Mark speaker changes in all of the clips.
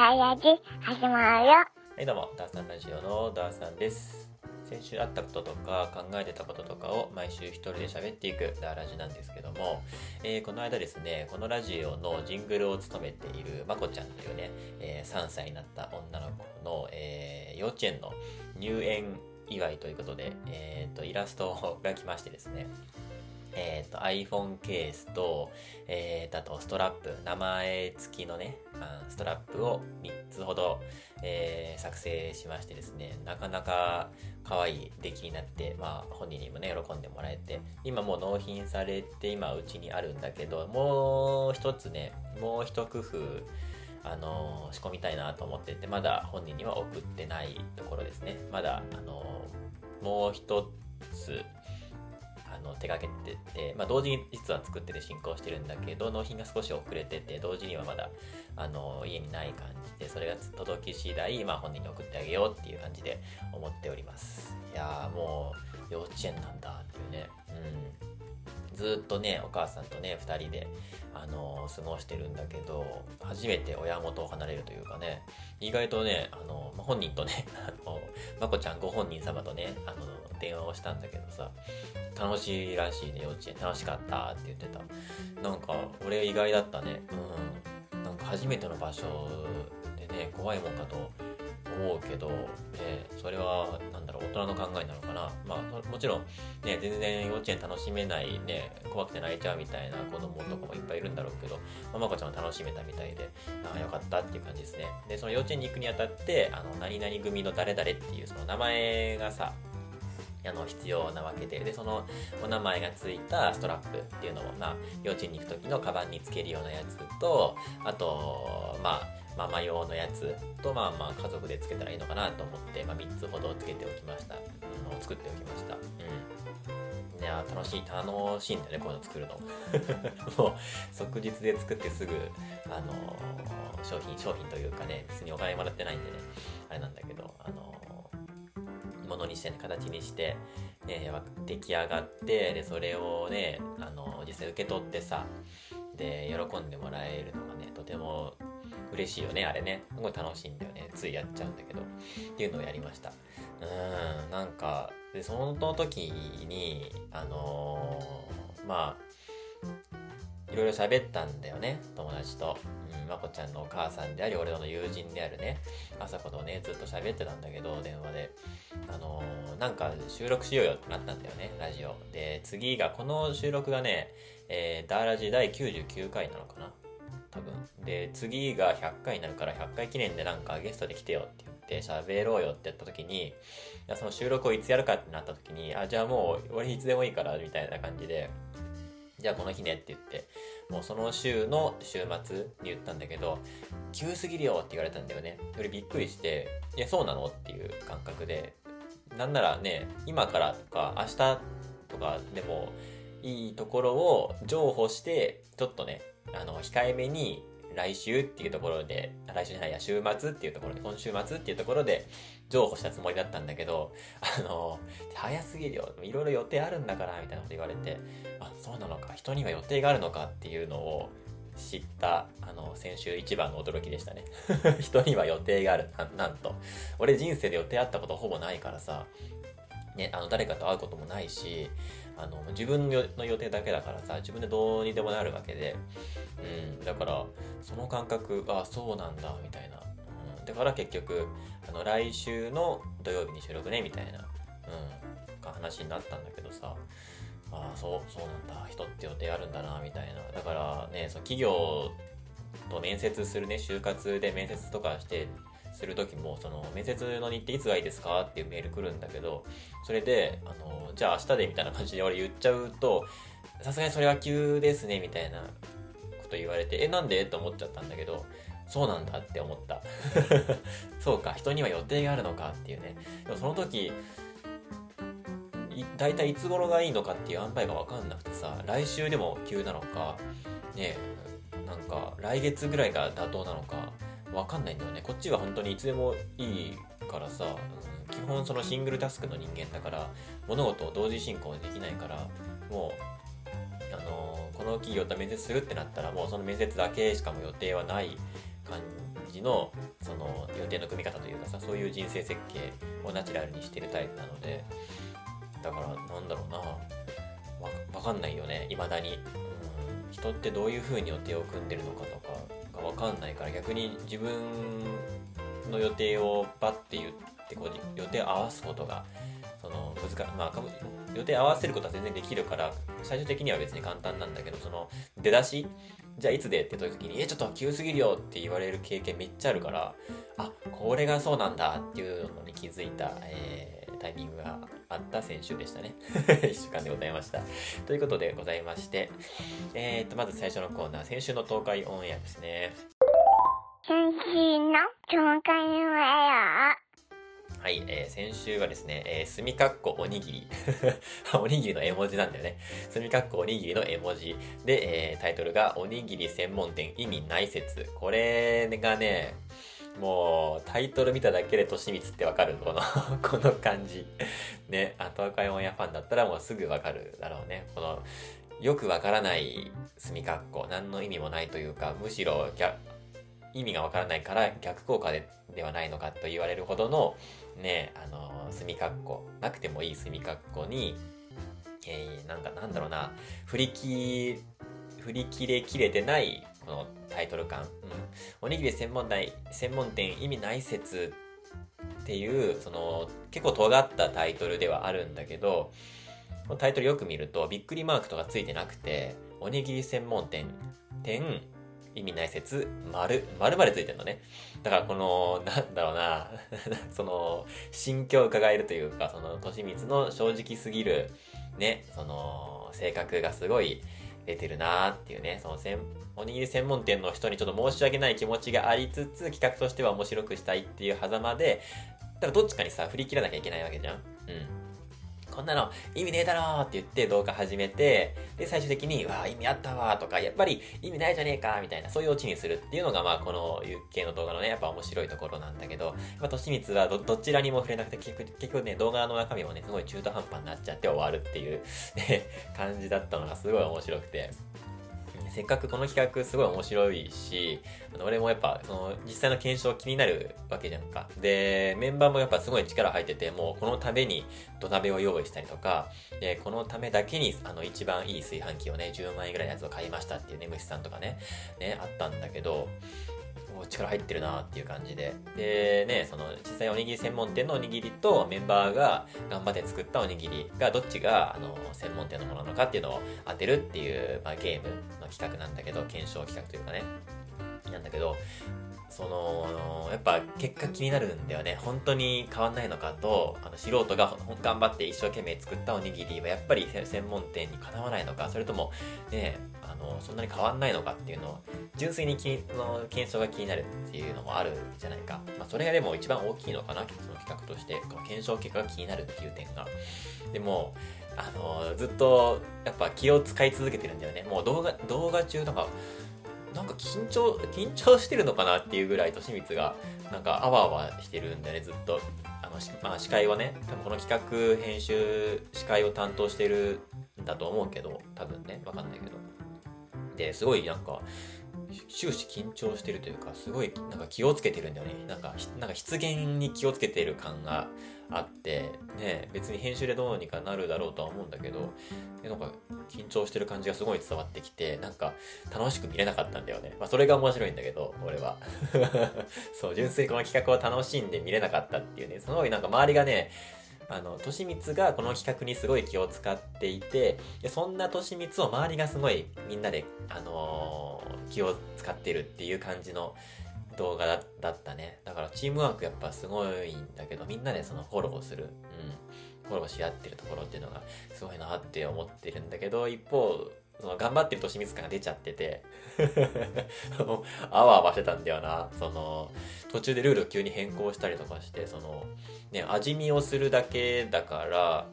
Speaker 1: ダイヤジ始まるよ。
Speaker 2: はいどうも、ダーさんラジオのダーさんです。先週あったこととか考えてたこととかを毎週一人で喋っていくダーラジなんですけども、えーこの間ですね、このラジオのジングルを務めているまこちゃんというね、えー3歳になった女の子の、えー幼稚園の入園祝いということで、えーと、イラストが来ましてですね、えー、と iPhone ケースと,、えーとあとストラップ名前付きのねあストラップを3つほど、えー作成しましてですねなかなか可愛い出来になって、まあ、本人にもね喜んでもらえて今もう納品されて今うちにあるんだけどもう一つねもう一工夫あの仕込みたいなと思っててまだ本人には送ってないところですね。まだあのもう一つの手がけてて、まあ、同時に実は作ってて進行してるんだけど納品が少し遅れてて同時にはまだあの家にない感じでそれが届き次第、まあ、本人に送ってあげようっていう感じで思っております。いやもう幼稚園なんだっていうね。うん。ずっとねお母さんとね2人であの過ごしてるんだけど初めて親元を離れるというかね。意外とねあの、ま本人とねあのまこちゃんご本人様とねあの電話をしたんだけどさ楽しいらしいね幼稚園。楽しかったって言ってた。なんか俺意外だったね。うん。なんか初めての場所でね怖いもんかと思うけど、ね、それはなんだろう大人の考えなのかな。まあもちろんね全然幼稚園楽しめないね怖くて泣いちゃうみたいな子供とかもいっぱいいるんだろうけど、まあ、まこちゃんは楽しめたみたいでああよかったっていう感じですね。でその幼稚園に行くにあたってあの何々組の誰々っていうその名前がさあの必要なわけででそのお名前がついたストラップっていうのを、まあ、幼稚園に行く時のカバンにつけるようなやつとあとまあママ用のやつとまあまあ家族でつけたらいいのかなと思って、まあ、3つほどつけておきました、うん、作っておきました。うん。いや楽しい楽しいんだよねこういうの作るの。もう即日で作ってすぐあのー商品商品というかね別にお金もらってないんでねあれなんだけどあのーものにしてね形にして、ね、わ出来上がってでそれをねあの実際受け取ってさで喜んでもらえるのがねとても嬉しいよねあれね。すごい楽しいんだよね。ついやっちゃうんだけど。っていうのをやりました。うんなんかでその時にあのーまあいろいろ喋ったんだよね友達と、うん、まこちゃんのお母さんであり俺の友人であるね。朝子とねずっと喋ってたんだけど電話で。あのーなんか収録しようよってなったんだよねラジオ。で次がこの収録がね、えーダーラジ第99回なのかな多分。で次が100回になるから100回記念でなんかゲストで来てよって言って喋ろうよってやった時にその収録をいつやるかってなった時にあじゃあもう俺いつでもいいからみたいな感じでじゃあこの日ねって言ってもうその週の週末に言ったんだけど急すぎるよって言われたんだよね。よりびっくりしていやそうなのっていう感覚でなんならね今からとか明日とかでもいいところを譲歩してちょっとねあの控えめに来週っていうところで来週じゃないや週末っていうところで今週末っていうところで譲歩したつもりだったんだけどあの早すぎるよ。いろいろ予定あるんだからみたいなこと言われてあそうなのか。人には予定があるのかっていうのを知ったあの先週一番の驚きでしたね。人には予定がある。ななんと。俺人生で予定あったことほぼないからさ。ね、あの誰かと会うこともないしあの自分の予定だけだからさ自分でどうにでもなるわけで、うん、だからその感覚あそうなんだみたいな、うん、だから結局あの来週の土曜日に収録ねみたいな、うん、話になったんだけどさ。あそうそうなんだ。人って予定あるんだなみたいな。だからねその企業と面接するね就活で面接とかしてする時もその面接の日程いつがいいですかっていうメール来るんだけどそれであのじゃあ明日でみたいな感じで俺言っちゃうとさすがにそれは急ですねみたいなこと言われてえなんで？と思っちゃったんだけどそうなんだって思った。そうか人には予定があるのかっていうね。でもその時大体いつ頃がいいのかっていう塩梅が分かんなくてさ来週でも急なのかねなんか来月ぐらいが妥当なのか分かんないんだよね。こっちは本当にいつでもいいからさ、うん基本そのシングルタスクの人間だから物事を同時進行できないからもうあのーこの企業と面接するってなったらもうその面接だけしかも予定はない感じのその予定の組み方というかさそういう人生設計をナチュラルにしてるタイプなのでだからなんだろうな。わかんないよね。未だに、うん、人ってどういう風に予定を組んでるのかとか。かんないから逆に自分の予定をバッて言ってこう予定を合わすことがその難まあ予定合わせることは全然できるから最終的には別に簡単なんだけどその出だしじゃあいつでって言った時に、え、ちょっと急すぎるよって言われる経験めっちゃあるから、あ、これがそうなんだっていうのに気づいた、えー、タイミングがあった先週でしたね。1週間でございました。ということでございまして、えー、っと、まず最初のコーナー、先週の東海オンエアですね。
Speaker 1: 先週の東海オンエア。
Speaker 2: は？い、えー、先週はですね、えー、すみかっこおにぎり。おにぎりの絵文字なんだよね。すみかっこおにぎりの絵文字。で、えー、タイトルが、おにぎり専門店意味ない説。これがね、もう、タイトル見ただけでとしみつってわかるこの この感じ。ね、あと赤いオンヤファンだったらもうすぐわかるだろうね。この、よくわからないすみかっこ。何の意味もないというか、むしろ意味がわからないから逆効果でではないのかと言われるほどのね、あの、墨括弧、なくてもいい墨括弧に、えー、なんかなんだろうな、振り切、振り切れきれてない、このタイトル感。うん。おにぎり専門店、専門店意味ない説っていう、その、結構尖ったタイトルではあるんだけど、このタイトルよく見ると、びっくりマークとかついてなくて、おにぎり専門店、店、意味ない説、丸、丸までついてるのね。だからこの、なんだろうな、その、心境を伺えるというか、その、としみつの正直すぎる、ね、その、性格がすごい出てるなーっていうね、そのせん、おにぎり専門店の人にちょっと申し訳ない気持ちがありつつ、企画としては面白くしたいっていう狭間で、だどっちかにさ、振り切らなきゃいけないわけじゃん。うん。こんなの意味ねえだろって言って動画始めて、で、最終的に、わあ、意味あったわとか、やっぱり意味ないじゃねえかみたいな、そういうオチにするっていうのが、まあ、この系の動画のね、やっぱ面白いところなんだけど、まあ、としみつはど、どちらにも触れなくて、結局、結局ね、動画の中身もね、すごい中途半端になっちゃって終わるっていう、ね、感じだったのがすごい面白くて、せっかくこの企画すごい面白いし、あの俺もやっぱその実際の検証気になるわけじゃんか。で、メンバーもやっぱすごい力入ってて、もうこのために土鍋を用意したりとか、で、このためだけにあの一番いい炊飯器をね、10万円ぐらいのやつを買いましたっていうね、虫さんとかね、ね、あったんだけど、力入ってるなっていう感じで。で、ね、その、実際おにぎり専門店のおにぎりとメンバーが頑張って作ったおにぎりがどっちが、あの、専門店のものなのかっていうのを当てるっていう、まあ、ゲームの企画なんだけど、検証企画というかね。なんだけど、その、やっぱ結果気になるんだよね。本当に変わんないのかと、あの素人が頑張って一生懸命作ったおにぎりはやっぱり専門店にかなわないのか、それともね、のそんなに変わんないのかっていうのを純粋にきの検証が気になるっていうのもあるじゃないか、まあ、それがでも一番大きいのかなその企画として。この検証結果が気になるっていう点が。でもあのずっとやっぱ気を使い続けてるんだよね。もう動画動画中とかなんか緊張緊張してるのかなっていうぐらいとしみつがなんかあわあわしてるんだよねずっと。あの、まあ、司会はね多分この企画編集司会を担当してるんだと思うけど多分ねわかんないけど、すごいなんか、終始緊張してるというか、すごいなんか気をつけてるんだよね。なんか、なんか失言に気をつけてる感があって、ね、別に編集でどうにかなるだろうとは思うんだけど、なんか緊張してる感じがすごい伝わってきて、なんか楽しく見れなかったんだよね。まあそれが面白いんだけど、俺は。そう、純粋にこの企画を楽しんで見れなかったっていうね、すごいなんか周りがね、あの、としみつがこの企画にすごい気を使っていて、でそんなとしみつを周りがすごいみんなで、あのー、気を使ってるっていう感じの動画だだったね。だからチームワークやっぱすごいんだけど、みんなでそのフォローする。うん。フォローし合ってるところっていうのがすごいなって思ってるんだけど、一方、その頑張ってるとしみつ感が出ちゃってて あわあわしてたんだよな。その、途中でルールを急に変更したりとかして、その、ね、味見をするだけだから、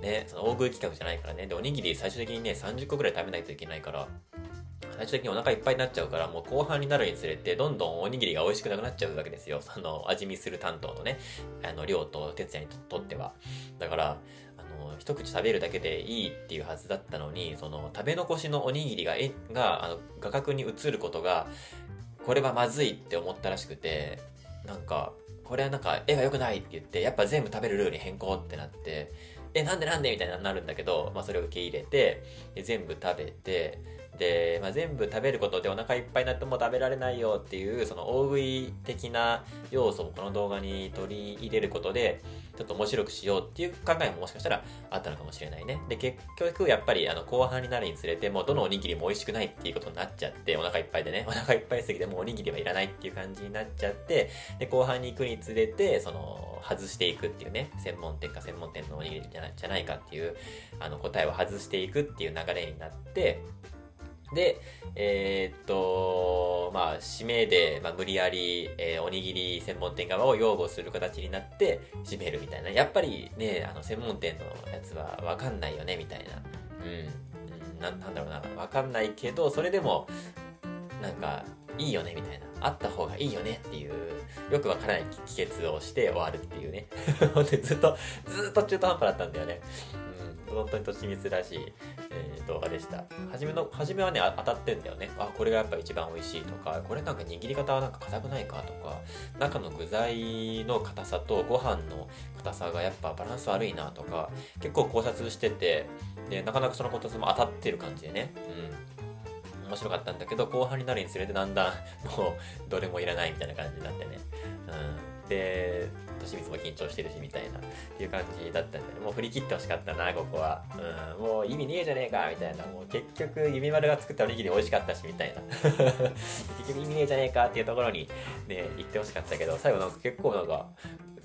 Speaker 2: ね、その大食い企画じゃないからね。で、おにぎり最終的にね、30個ぐらい食べないといけないから、最終的にお腹いっぱいになっちゃうから、もう後半になるにつれて、どんどんおにぎりが美味しくなくなっちゃうわけですよ。その、味見する担当のね、あの、量と哲也にとっては。だから、一口食べるだけでいいっていうはずだったのに、その食べ残しのおにぎりが、えが、あの、画角に映ることが、これはまずいって思ったらしくて、なんか、これはなんか絵が良くないって言って、やっぱ全部食べるルールに変更ってなって、え、なんでなんで？みたいになるんだけど、まあそれを受け入れて、全部食べて、で、まあ、全部食べることでお腹いっぱいになっても食べられないよっていう、その大食い的な要素もこの動画に取り入れることで、ちょっと面白くしようっていう考えももしかしたらあったのかもしれないね。で、結局やっぱりあの後半になるにつれて、もうどのおにぎりも美味しくないっていうことになっちゃって、お腹いっぱいでね、お腹いっぱいすぎてもうおにぎりはいらないっていう感じになっちゃって、で、後半に行くにつれて、その、外していくっていうね、専門店か専門店のおにぎりじゃないかっていう、あの答えを外していくっていう流れになって、で、えー、っと、まあ、締めで、まあ、無理やり、えー、おにぎり専門店側を擁護する形になって、締めるみたいな。やっぱりね、あの、専門店のやつはわかんないよね、みたいな。うん。ななんだろうな。わかんないけど、それでも、なんか、いいよね、みたいな。あった方がいいよねっていう、よくわからない帰結をして終わるっていうね。ほんで、ずっと、ずっと中途半端だったんだよね。本当にとちみつらしい。えー、動画でした。初めの、初めはね、当たってんだよね。あ、これがやっぱ一番美味しいとか、これなんか握り方はなんか硬くないかとか、中の具材の硬さとご飯の硬さがやっぱバランス悪いなとか、結構考察してて、で、なかなかその考察も当たってる感じでね。うん。面白かったんだけど、後半になるにつれてだんだん、もう、どれもいらないみたいな感じになってね。うん。で、清水も緊張してるし、みたいな、っていう感じだったんで、もう振り切ってほしかったな、ここは。うん、もう意味ねえじゃねえか、みたいな。もう結局、弓丸が作ったおにぎり美味しかったし、みたいな。結局意味ねえじゃねえかっていうところに、ね、言ってほしかったけど、最後なんか結構なんか、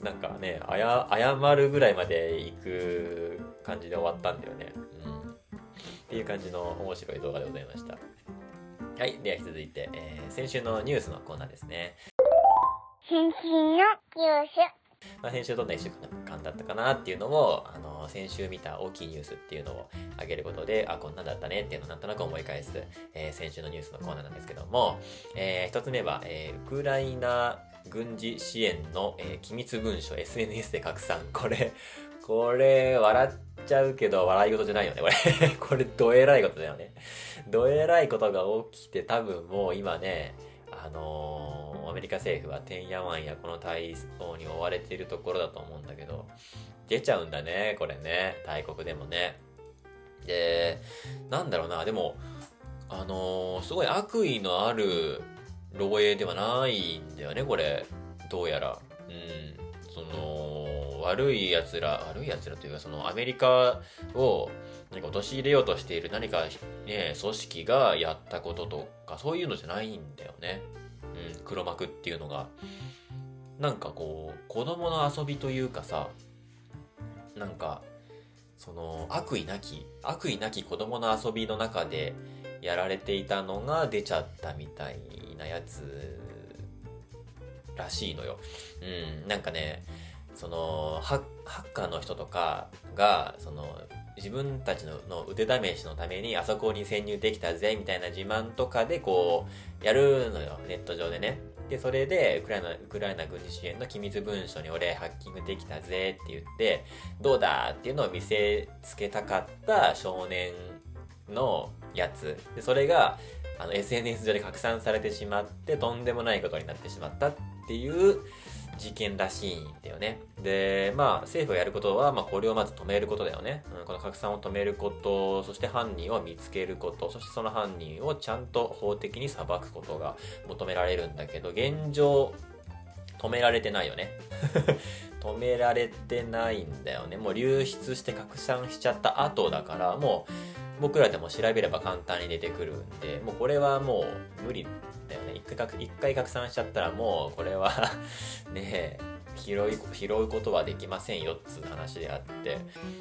Speaker 2: なんかね、あや、謝るぐらいまで行く感じで終わったんだよね。うん。っていう感じの面白い動画でございました。はい。では続いて、えー、先週のニュースのコーナーですね。
Speaker 1: 先週のニュース。
Speaker 2: まあ、先週どんな1週間だったかなっていうのを、あの、先週見た大きいニュースっていうのを上げることで、あ、こんなんだったねっていうのをなんとなく思い返す、えー、先週のニュースのコーナーなんですけども、えー、一つ目は、えー、ウクライナ軍事支援の、えー、機密文書 SNS で拡散。これ、これ、笑っちゃうけど、笑い事じゃないよね、これ。これ、どえらいことだよね。どえらいことが起きて、多分もう今ね、あのー、アメリカ政府はてんやわんやこの対応に追われているところだと思うんだけど、出ちゃうんだね、これね。大国でもね。で、なんだろうな、でも、あのー、すごい悪意のある漏洩ではないんだよね、これ。どうやら。うん。その、悪い奴ら、悪い奴らというか、そのアメリカを、何か陥れようとしている何かね、組織がやったこととか、そういうのじゃないんだよね。うん、黒幕っていうのが。なんかこう、子供の遊びというかさ、なんか、その、悪意なき、悪意なき子供の遊びの中でやられていたのが出ちゃったみたいなやつらしいのよ。うん、なんかね、そのハッカーの人とかがその自分たちのの腕試しのためにあそこに潜入できたぜみたいな自慢とかでこうやるのよネット上でね。でそれでウクライナウクライナ軍事支援の機密文書に俺ハッキングできたぜって言ってどうだっていうのを見せつけたかった少年のやつ。でそれがあの SNS 上で拡散されてしまってとんでもないことになってしまったっていう事件らしいんだよね。で、まあ、政府がやることは、まあ、これをまず止めることだよね。うん、この拡散を止めること、そして犯人を見つけること、そしてその犯人をちゃんと法的に裁くことが求められるんだけど、現状、止められてないよね。止められてないんだよね。もう流出して拡散しちゃった後だから、もう、僕らでも調べれば簡単に出てくるんで、もうこれはもう無理だよね。一回一回拡散しちゃったらもうこれは ね拾い、拾うことはできませんよっつう話であって。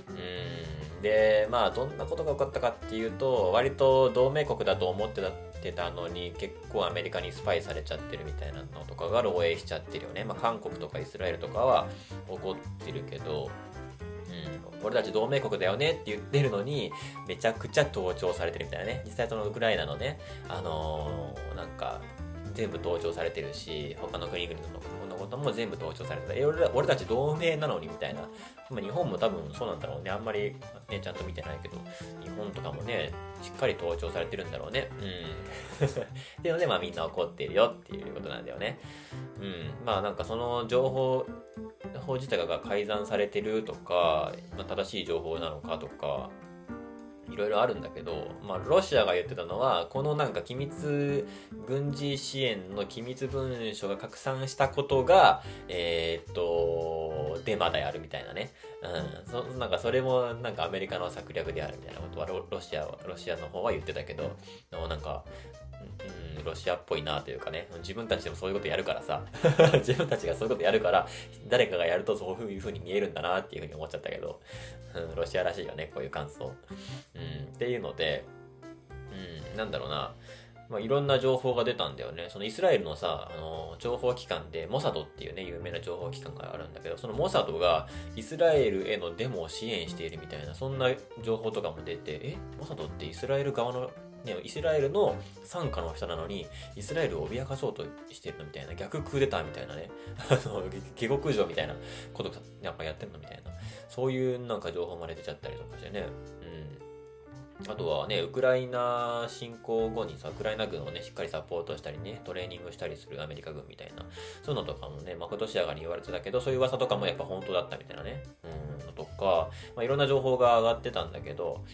Speaker 2: うん。で、まあどんなことが起こったかっていうと、割と同盟国だと思ってたってたのに結構アメリカにスパイされちゃってるみたいなのとかが漏洩しちゃってるよね。まあ韓国とかイスラエルとかは起こってるけど、俺たち同盟国だよねって言ってるのに、めちゃくちゃ盗聴されてるみたいなね。実際そのウクライナのね、あのー、なんか、全部盗聴されてるし他の国々のことも全部盗聴されてる俺俺たち同盟なのにみたいな、日本も多分そうなんだろうね。あんまり、ね、ちゃんと見てないけど日本とかもねしっかり盗聴されてるんだろうね。うん。っていうのでまあみんな怒ってるよっていうことなんだよね。うん。まあなんかその情報法自体が改ざんされてるとか、まあ、正しい情報なのかとかいろいろあるんだけど、まあ、ロシアが言ってたのは、このなんか機密軍事支援の機密文書が拡散したことが、えー、っと、デマであるみたいなね。うん。そなんかそれもなんかアメリカの策略であるみたいなことはロロシア、ロシアの方は言ってたけど、なんか、うん、ロシアっぽいなというかね、自分たちでもそういうことやるからさ、自分たちがそういうことやるから、誰かがやるとそういう風に見えるんだなっていう風に思っちゃったけど、うん、ロシアらしいよね、こういう感想。うん、っていうので、うん、なんだろうな、まあ、いろんな情報が出たんだよね。そのイスラエルのさ、あの、情報機関で、モサドっていうね、有名な情報機関があるんだけど、そのモサドがイスラエルへのデモを支援しているみたいな、そんな情報とかも出て、えモサドってイスラエル側のね、イスラエルの傘下の人なのに、イスラエルを脅かそうとしてるのみたいな、逆クーデターみたいなね、あの、下克上みたいなことなんかやってんのみたいな、そういうなんか情報まで出ちゃったりとかしてね、うん。あとはね、ウクライナ侵攻後にさ、ウクライナ軍をね、しっかりサポートしたりね、トレーニングしたりするアメリカ軍みたいな、そういうのとかもね、まことしやがに言われてたけど、そういう噂とかもやっぱ本当だったみたいなね、うん、のとか、まあ、いろんな情報が上がってたんだけど、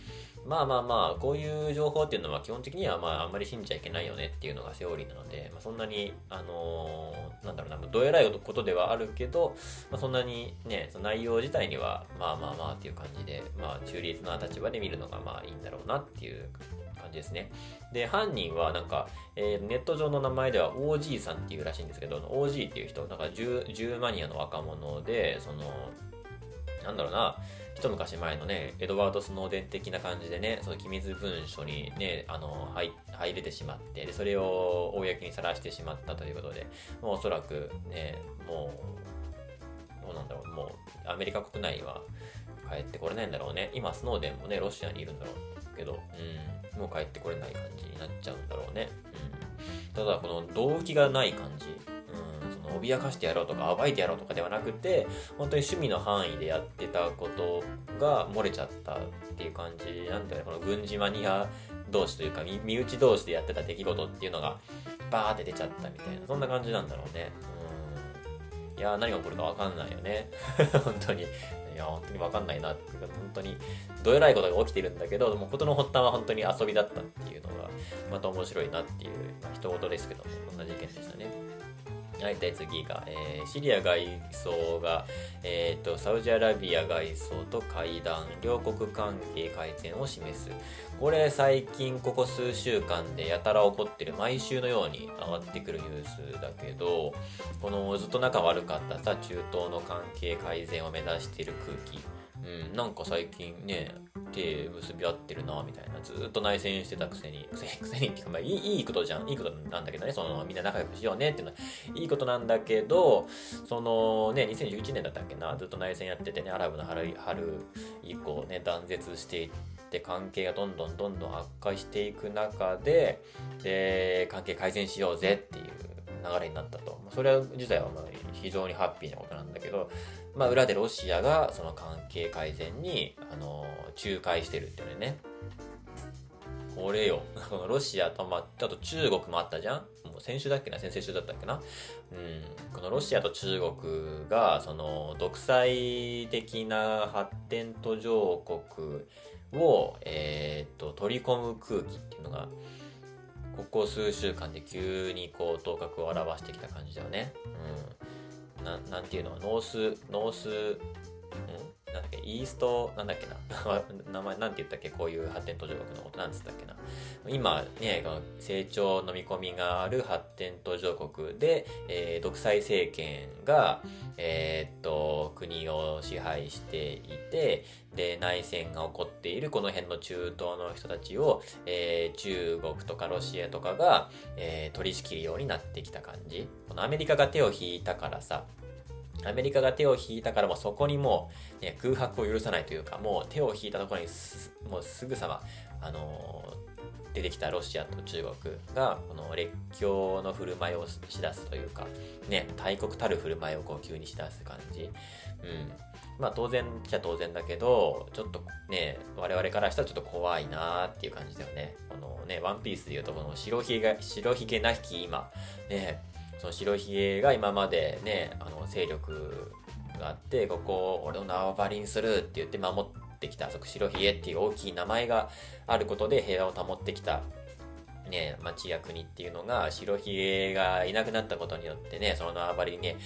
Speaker 2: まあまあまあ、こういう情報っていうのは基本的にはまああんまり信じちゃいけないよねっていうのがセオリーなので、まあ、そんなに、あのー、なんだろうな、どえらいことではあるけど、まあ、そんなにね、その内容自体にはまあまあまあっていう感じで、まあ中立な立場で見るのがまあいいんだろうなっていう感じですね。で、犯人はなんか、えー、ネット上の名前では OG さんっていうらしいんですけど、OG っていう人、なんか10マニアの若者で、その、なんだろうな、一昔前のね、エドワード・スノーデン的な感じでね、その機密文書にね、あの、入入れてしまって、で、それを公にさらしてしまったということで、もうおそらくね、もう、どうなんだろう、もう、アメリカ国内は帰ってこれないんだろうね。今、スノーデンもね、ロシアにいるんだろうけど、うん、もう帰ってこれない感じになっちゃうんだろうね。うん。ただ、この動機がない感じ。その脅かしてやろうとか暴いてやろうとかではなくて本当に趣味の範囲でやってたことが漏れちゃったっていう感じなんだよね。この軍事マニア同士というか身内同士でやってた出来事っていうのがバーって出ちゃったみたいな。そんな感じなんだろうね。うん。いや何が起こるか分かんないよね。本当に。いや本当に分かんないなっていうか本当にどえらいことが起きてるんだけどもう事の発端は本当に遊びだったっていうのがまた面白いなっていう、まあ、一言ですけどもこんな事件でしたね。はい、で次が、えー、シリア外相が、えーと、サウジアラビア外相と会談、両国関係改善を示す。これ最近ここ数週間でやたら起こってる毎週のように上がってくるニュースだけど、このずっと仲悪かったさ、中東の関係改善を目指している空気。うん、なんか最近ね、手結び合ってるな、みたいな。ずっと内戦してたくせに、くせに、くせにっていうか、まあいい、いいことじゃん。いいことなんだけどね。その、みんな仲良くしようねっていうのは、いいことなんだけど、そのね、2011年だったっけな、ずっと内戦やっててね、アラブの春、春以降ね、断絶していって、関係がどんどんどんどん悪化していく中で、で、関係改善しようぜっていう流れになったと。それ自体はまあ非常にハッピーなことなんだけど、まあ、裏でロシアがその関係改善に、あの仲介してるっていうね。これよ。このロシアと、まあ、ちょっと中国もあったじゃんもう先週だっけな？先々週だったっけな？うん。このロシアと中国が、その、独裁的な発展途上国を、えー、っと、取り込む空気っていうのが、ここ数週間で急にこう、頭角を現してきた感じだよね。うん。ななんていうの？ノース、ノース、んなんだっけ、イースト、なんだっけな、名前、なんて言ったっけ、こういう発展途上国のことなんつったっけな。今ね、成長の見込みがある発展途上国で、えー、独裁政権が、えー、っと、国を支配していて、で、内戦が起こっているこの辺の中東の人たちを、えー、中国とかロシアとかが、えー、取り仕切るようになってきた感じ。このアメリカが手を引いたからさ、アメリカが手を引いたからもうそこにもう、ね、空白を許さないというか、もう手を引いたところにもうすぐさま、あのー、出てきたロシアと中国がこの列強の振る舞いをしだすというかね大国たる振る舞いをこう急にしだす感じ。うん。まあ当然じゃ当然だけどちょっとね我々からしたらちょっと怖いなーっていう感じだよね。このねワンピースでいうとこの白ひげ白ひげなき今ねその白ひげが今までねあの勢力があってここを俺の縄張りにするって言って守ってきた。白ひげっていう大きい名前があることで平和を保ってきた。ね、町や国っていうのが白ひげがいなくなったことによってね、その縄張りにね、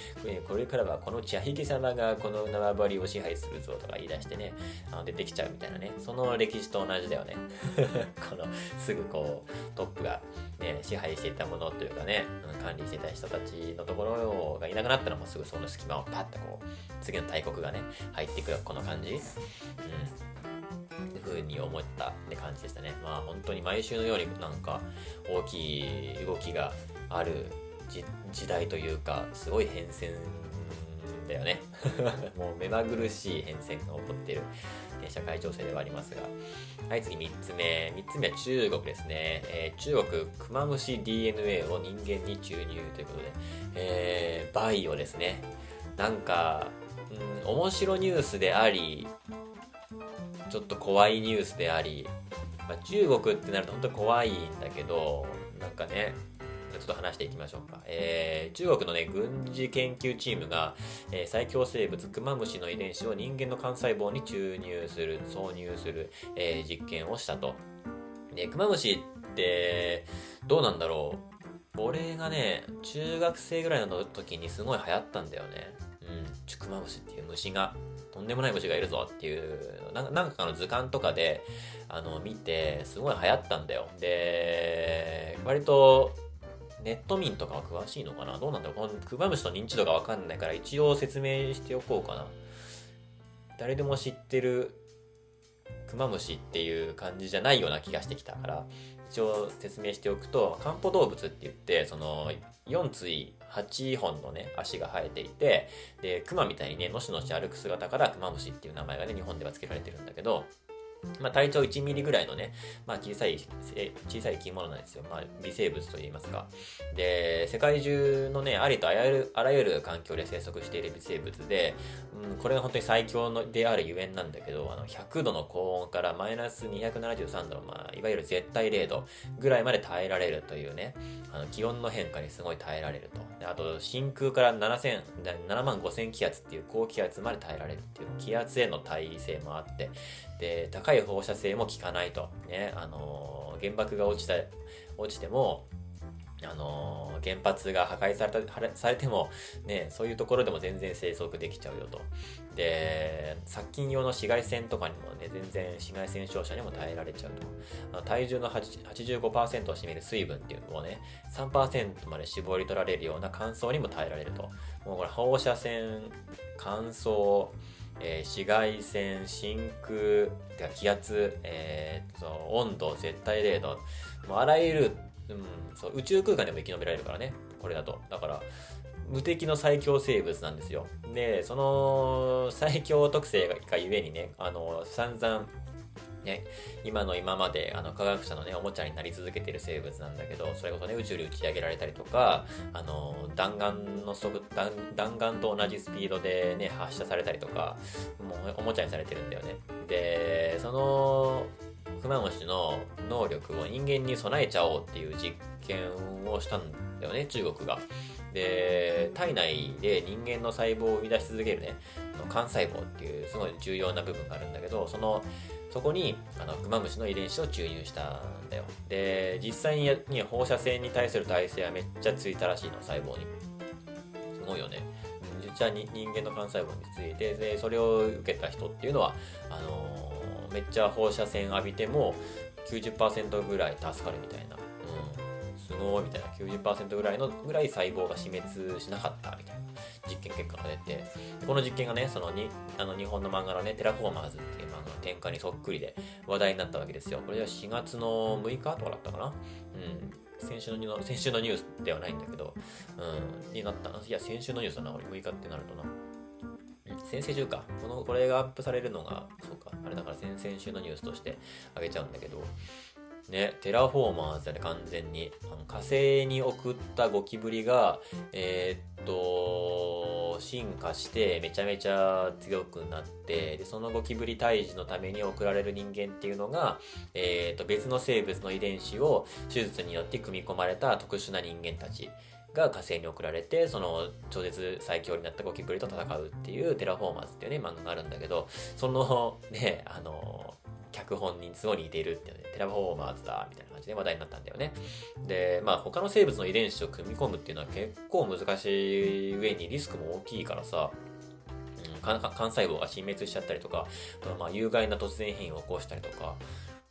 Speaker 2: これからはこの茶ひげ様がこの縄張りを支配するぞとか言い出してね、あの出てきちゃうみたいなね、その歴史と同じだよね。このすぐこうトップが、ね、支配していたものというかね、管理していた人たちのところがいなくなったらもうすぐその隙間をパッとこう、次の大国がね、入っていくこの感じ。うんふうに思ったって感じでしたね。まあ本当に毎週のようになんか大きい動きがある時代というか、すごい変遷だよね。もう目まぐるしい変遷が起こっている、社会情勢ではありますが。はい、次3つ目。3つ目は中国ですね。えー、中国、クマムシ DNA を人間に注入ということで、えー、バイオですね。なんか、面白ニュースであり、ちょっと怖いニュースであり、まあ、中国ってなると本当に怖いんだけど、なんかね、ちょっと話していきましょうか。えー、中国のね、軍事研究チームが、えー、最強生物クマムシの遺伝子を人間の幹細胞に注入する、挿入する、えー、実験をしたと。で、クマムシって、どうなんだろう。俺がね、中学生ぐらいの時にすごい流行ったんだよね。うん、チュクマムシっていう虫が。とんでもない虫がいるぞっていうななんかの図鑑とかであの見てすごい流行ったんだよ。で割とネット民とかは詳しいのかな？どうなんだろう？このクマムシの認知度がわかんないから一応説明しておこうかな。誰でも知ってるクマムシっていう感じじゃないような気がしてきたから一応説明しておくと漢方動物って言ってその4対8本のね、足が生えていて、で、熊みたいにね、のしのし歩く姿からクマムシっていう名前がね、日本では付けられてるんだけど、まあ、体長1ミリぐらいのね、まあ、小さい、小さい生き物なんですよ。まあ、微生物と言いますか。で、世界中のね、ありとあらゆる、あらゆる環境で生息している微生物で、うん、これが本当に最強のであるゆえんなんだけど、あの、100度の高温からマイナス273度の、まあ、いわゆる絶対0度ぐらいまで耐えられるというね、あの、気温の変化にすごい耐えられると。あと、真空から7000、7万5000気圧っていう高気圧まで耐えられるっていう、気圧への耐性もあって、で、高い放射性も効かないと。ね、あのー、原爆が落ちた、落ちても、あのー、原発が破壊された、されても、ね、そういうところでも全然生息できちゃうよと。で、殺菌用の紫外線とかにもね、全然紫外線照射にも耐えられちゃうと。体重の85%を占める水分っていうのをね、3%まで絞り取られるような乾燥にも耐えられると。もうこれ放射線、乾燥、えー、紫外線、真空、気圧、えー、その温度、絶対0度、もうあらゆる、うん、そう宇宙空間でも生き延びられるからね、これだと。だから、無敵の最強生物なんですよ。で、その最強特性がゆえにね、あの、散々ね、今の今まであの科学者のね、おもちゃになり続けている生物なんだけど、それこそね、宇宙に打ち上げられたりとか、あの、弾丸の速、弾弾丸と同じスピードでね、発射されたりとか、もうおもちゃにされてるんだよね。で、その、クマムシの能力を人間に備えちゃおうっていう実験をしたんだよね、中国が。で、体内で人間の細胞を生み出し続けるね、幹細胞っていうすごい重要な部分があるんだけど、そのそこにあのクマムシの遺伝子を注入したんだよ。で実際にに放射線に対する耐性はめっちゃついたらしいの細胞に。すごいよね。実はに人間の幹細胞についてでそれを受けた人っていうのはあのー、めっちゃ放射線浴びても90%ぐらい助かるみたいな、すごいみたいな90%ぐらいのぐらい細胞が死滅しなかったみたいな実験結果が出てこの実験がねそのにあの日本の漫画のねテラフォーマーズっていう漫画の展開にそっくりで話題になったわけですよ。これは4月の6日とかだったかな？うん。先週のニュ先週のニュースではないんだけど、うん、になったいや先週のニュースだな俺6日ってなるとな。先々週か。この、これがアップされるのが、そうか。あれだから先々週のニュースとしてあげちゃうんだけど、ね、テラフォーマーズだね、完全に。火星に送ったゴキブリが、えー、っと、進化してめちゃめちゃ強くなって、で、そのゴキブリ退治のために送られる人間っていうのが、えー、っと、別の生物の遺伝子を手術によって組み込まれた特殊な人間たち。が火星に送られて、その超絶最強になったゴキブリと戦うっていうテラフォーマーズっていうね、漫画があるんだけど、そのね、あの、脚本にすごい似ているっていうね、テラフォーマーズだ、みたいな感じで話題になったんだよね。で、まあ他の生物の遺伝子を組み込むっていうのは結構難しい上にリスクも大きいからさ、うん、幹細胞が死滅しちゃったりとか、まあ有害な突然変異を起こしたりとか、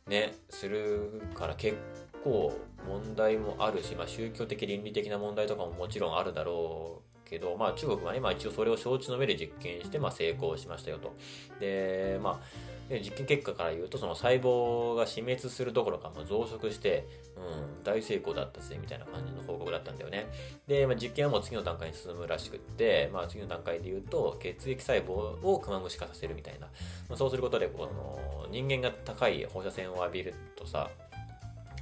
Speaker 2: ね、するから結構問題もあるし、まあ宗教的倫理的な問題とかももちろんあるだろうけど、まあ中国はね、まあ一応それを承知の上で実験して、まあ成功しましたよと。で、まあ、で実験結果から言うとその細胞が死滅するどころかまあ増殖して、うん、大成功だったぜみたいな感じの報告だったんだよね。で、まあ、実験はもう次の段階に進むらしくって、まあ、次の段階で言うと血液細胞をクマムシ化させるみたいな、まあ、そうすることでこの人間が高い放射線を浴びるとさ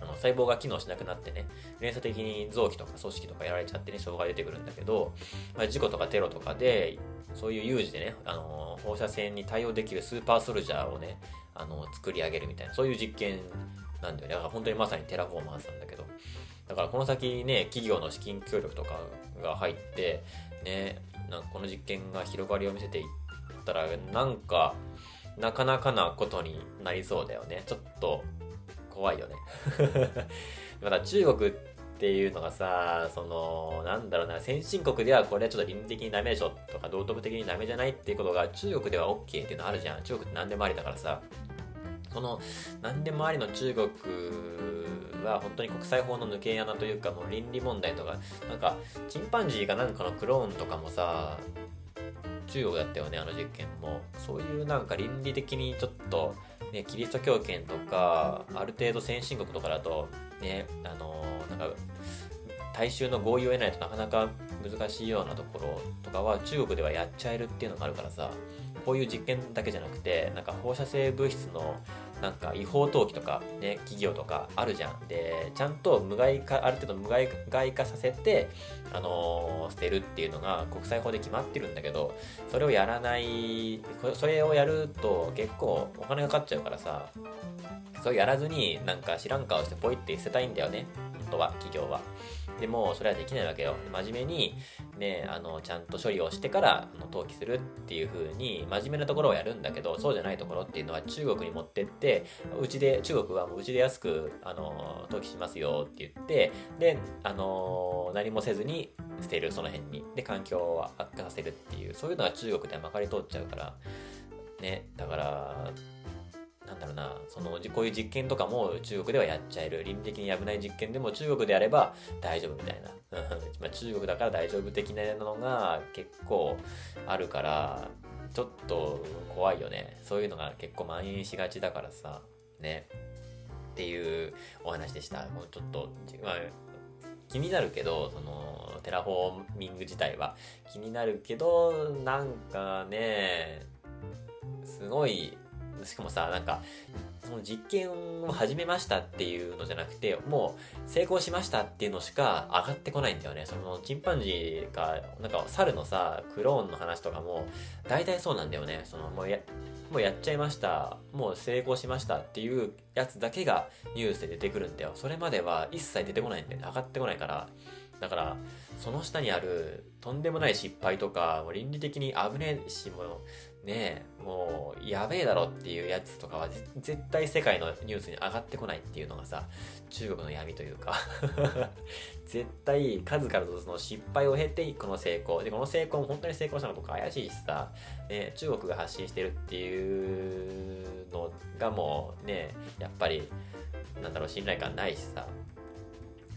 Speaker 2: あの細胞が機能しなくなってね、連鎖的に臓器とか組織とかやられちゃってね、障害出てくるんだけど、まあ、事故とかテロとかで、そういう有事でね、あの放射線に対応できるスーパーソルジャーをね、あの作り上げるみたいな、そういう実験なんだよね。だから本当にまさにテラフォーマーズなんだけど。だからこの先ね、企業の資金協力とかが入って、ね、なんかこの実験が広がりを見せていったら、なんか、なかなかなことになりそうだよね。ちょっと怖いよね。まだ中国っていうのがさ、その、なんだろうな、先進国ではこれはちょっと倫理的にダメでしょとか道徳的にダメじゃないっていうことが中国では OK っていうのあるじゃん。中国って何でもありだからさ。その、何でもありの中国は本当に国際法の抜け穴というかもう倫理問題とか、なんか、チンパンジーがなんかのクローンとかもさ、中国だったよね、あの実験も。そういうなんか倫理的にちょっと、ね、キリスト教圏とか、ある程度先進国とかだと、ね、あのー、なんか、大衆の合意を得ないとなかなか難しいようなところとかは中国ではやっちゃえるっていうのがあるからさ、こういう実験だけじゃなくて、なんか放射性物質のなんか違法投棄とかね、企業とかあるじゃん。で、ちゃんと無害化、ある程度無害化させて、あのー、捨てるっていうのが国際法で決まってるんだけど、それをやらない、それをやると結構お金かかっちゃうからさ、それやらずになんか知らん顔してポイって捨てたいんだよね。本当は、企業は。でも、それはできないわけよ。真面目に、ね、あの、ちゃんと処理をしてから、あの、登記するっていう風に、真面目なところをやるんだけど、そうじゃないところっていうのは中国に持ってって、うちで、中国はもううちで安く、あの、登記しますよって言って、で、あの、何もせずに捨てる、その辺に。で、環境を悪化させるっていう、そういうのが中国ではまかり通っちゃうから、ね、だから、なんだろうな、その、こういう実験とかも中国ではやっちゃえる。倫理的に危ない実験でも中国であれば大丈夫みたいな。まあ中国だから大丈夫的なのが結構あるから、ちょっと怖いよね。そういうのが結構蔓延しがちだからさ、ね。っていうお話でした。もうちょっと、まあ、気になるけど、その、テラフォーミング自体は気になるけど、なんかね、すごいしかもさ、なんか、その実験を始めましたっていうのじゃなくて、もう成功しましたっていうのしか上がってこないんだよね。そのチンパンジーか、なんか猿のさ、クローンの話とかも、大体そうなんだよね。そのもうや、もうやっちゃいました。もう成功しましたっていうやつだけがニュースで出てくるんだよ。それまでは一切出てこないんだよね。上がってこないから。だから、その下にあるとんでもない失敗とか、もう倫理的に危ねえし、もうね、もう、やべえだろっていうやつとかは、絶対世界のニュースに上がってこないっていうのがさ、中国の闇というか 絶対数々のその失敗を経て、この成功。で、この成功も本当に成功したのとか怪しいしさ、ね、中国が発信してるっていうのがもうね、やっぱり、なんだろう、信頼感ないしさ、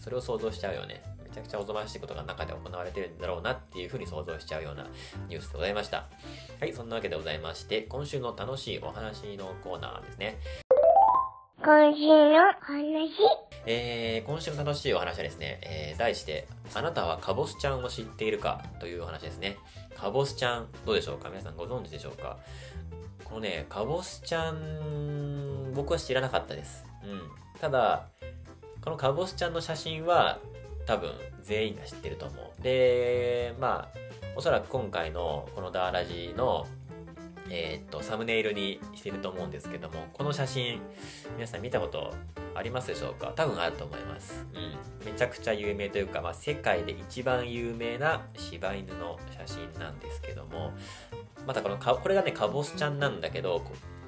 Speaker 2: それを想像しちゃうよね。めちゃくちゃおぞましいことが中で行われてるんだろうなっていうふうに想像しちゃうようなニュースでございました。はい、そんなわけでございまして、今週の楽しいお話のコーナーですね。
Speaker 1: 今週の話
Speaker 2: えー、今週の楽しいお話はですね、えー、題して、あなたはカボスちゃんを知っているかというお話ですね。カボスちゃん、どうでしょうか？皆さんご存知でしょうか？このね、カボスちゃん、僕は知らなかったです。うん。ただ、このかぼすちゃんの写真は多分全員が知ってると思う。で、まあ、おそらく今回のこのダーラジのえー、っと、サムネイルにしてると思うんですけども、この写真、皆さん見たことありますでしょうか？多分あると思います。うん。めちゃくちゃ有名というか、まあ、世界で一番有名な柴犬の写真なんですけども、またこのか、これがね、かぼすちゃんなんだけど、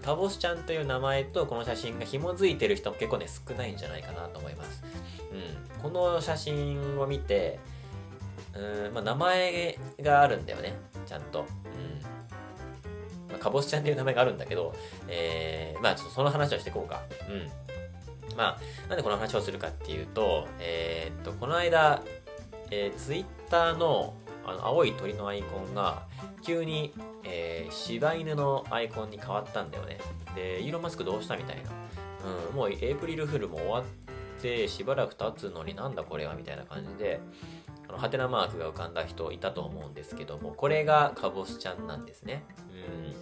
Speaker 2: かぼすちゃんという名前とこの写真が紐づいてる人も結構ね、少ないんじゃないかなと思います。うん。この写真を見て、うん、まあ、名前があるんだよね、ちゃんと。うんまあ。かぼすちゃんっていう名前があるんだけど、えー、まあちょっとその話をしていこうか。うん。まあ、なんでこの話をするかっていうと、えー、っと、この間、えー、ツイッターのあの青い鳥のアイコンが急に、えー、柴犬のアイコンに変わったんだよね。で、イーロン・マスクどうしたみたいな。うん、もうエイプリルフールも終わってしばらく経つのになんだこれはみたいな感じで、あの、ハテナマークが浮かんだ人いたと思うんですけども、これがカボスちゃんなんですね。うん。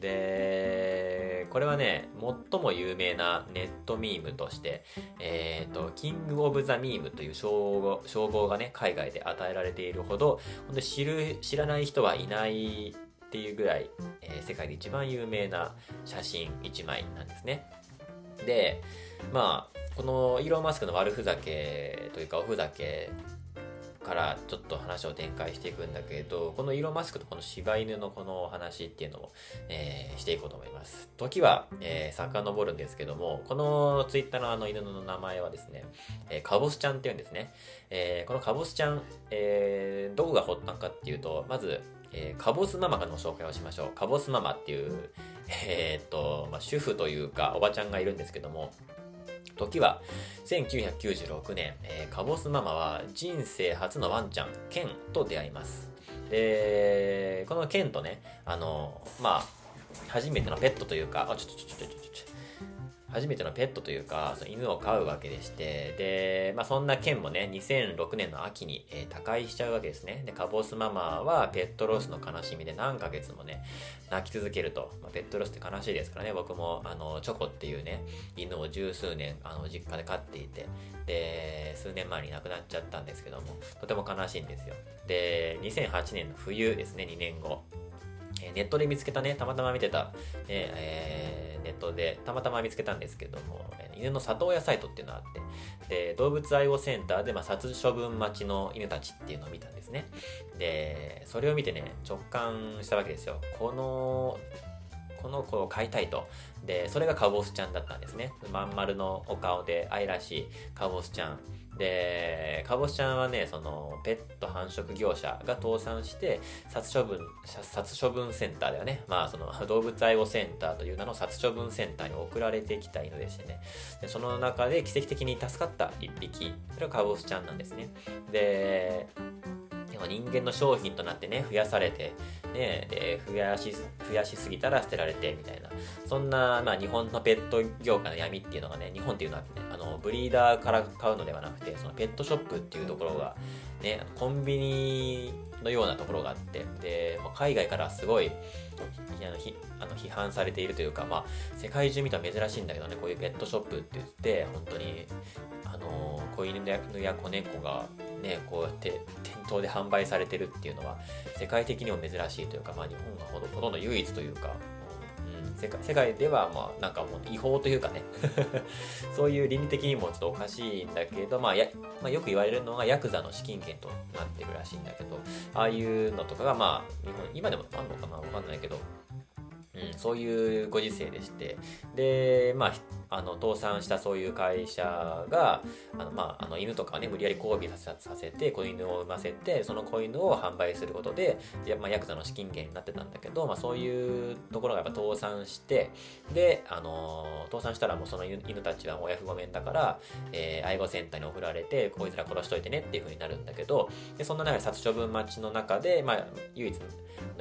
Speaker 2: で、これはね、最も有名なネットミームとして、えっ、ー、と、キング・オブ・ザ・ミームという称号称号がね、海外で与えられているほど、ほんで知る、知らない人はいないっていうぐらい、えー、世界で一番有名な写真1枚なんですね。で、まあ、このイーロン・マスクの悪ふざけというかおふざけからちょっと話を展開していくんだけど、このイーロン・マスクとこの柴犬のこの話っていうのを、えー、していこうと思います。時は、えー、遡るんですけども、このツイッターのあの犬の名前はですね、えー、カボスちゃんっていうんですね。えー、このカボスちゃん、えー、どこが発端かっていうと、まず、えー、カボスママの紹介をしましょう。カボスママっていう、えー、っと、まあ、主婦というか、おばちゃんがいるんですけども、時は1996年、えー、カボスママは人生初のワンちゃん、ケンと出会います。で、このケンとね、あの、まあ、初めてのペットというか、あ、ちょっとちょっとちょっと、初めてのペットというか、その犬を飼うわけでして、で、まあそんな件もね、2006年の秋に、えー、他界しちゃうわけですね。で、カボスママはペットロスの悲しみで何ヶ月もね、泣き続けると。まあ、ペットロスって悲しいですからね、僕も、あの、チョコっていうね、犬を十数年、あの、実家で飼っていて、で、数年前に亡くなっちゃったんですけども、とても悲しいんですよ。で、2008年の冬ですね、2年後。ネットで見つけたね、たまたま見てた、えー、ネットでたまたま見つけたんですけども、犬の里親サイトっていうのがあって、で、動物愛護センターで、まあ、殺処分待ちの犬たちっていうのを見たんですね。で、それを見てね、直感したわけですよ。この、この子を飼いたいと。で、それがカボスちゃんだったんですね。まん丸のお顔で愛らしいカボスちゃん。で、かぼちゃんはね、その、ペット繁殖業者が倒産して、殺処分、殺処分センターだよね。まあ、その、動物愛護センターという名の殺処分センターに送られてきた犬でしてね。でその中で奇跡的に助かった一匹。それはかぼちゃんなんですね。で、人間の商品となってね、増やされて、ね、で、増やし、増やしすぎたら捨てられて、みたいな。そんな、まあ、日本のペット業界の闇っていうのがね、日本っていうのはね、あの、ブリーダーから買うのではなくて、そのペットショップっていうところが、ね、コンビニのようなところがあって、で、海外からすごい、あのひあの批判されているというか、まあ、世界中見たら珍しいんだけどね、こういうペットショップって言って、本当に、あの、子犬や子猫がね、こうやって店頭で販売されてるっていうのは、世界的にも珍しいというか、まあ日本がほとんど唯一というか、世界世界ではまあなんかもう違法というかね。そういう倫理的にもちょっとおかしいんだけど、まあや、まあ、よく言われるのがヤクザの資金源となってるらしいんだけど、ああいうのとかがまあ、日本、今でもあるのかな？わかんないけど、うん、そういうご時世でして、で、まあ、あの、倒産したそういう会社が、あの、まあ、あの、犬とかね、無理やり交尾させて、子犬を産ませて、その子犬を販売することで、やまあ、ヤクザの資金源になってたんだけど、まあ、そういうところがやっぱ倒産して、で、あの、倒産したらもうその犬たちは親不ごめんだから、えー、愛護センターに送られて、こいつら殺しといてねっていう風になるんだけど、で、そんな中で殺処分待ちの中で、まあ、唯一、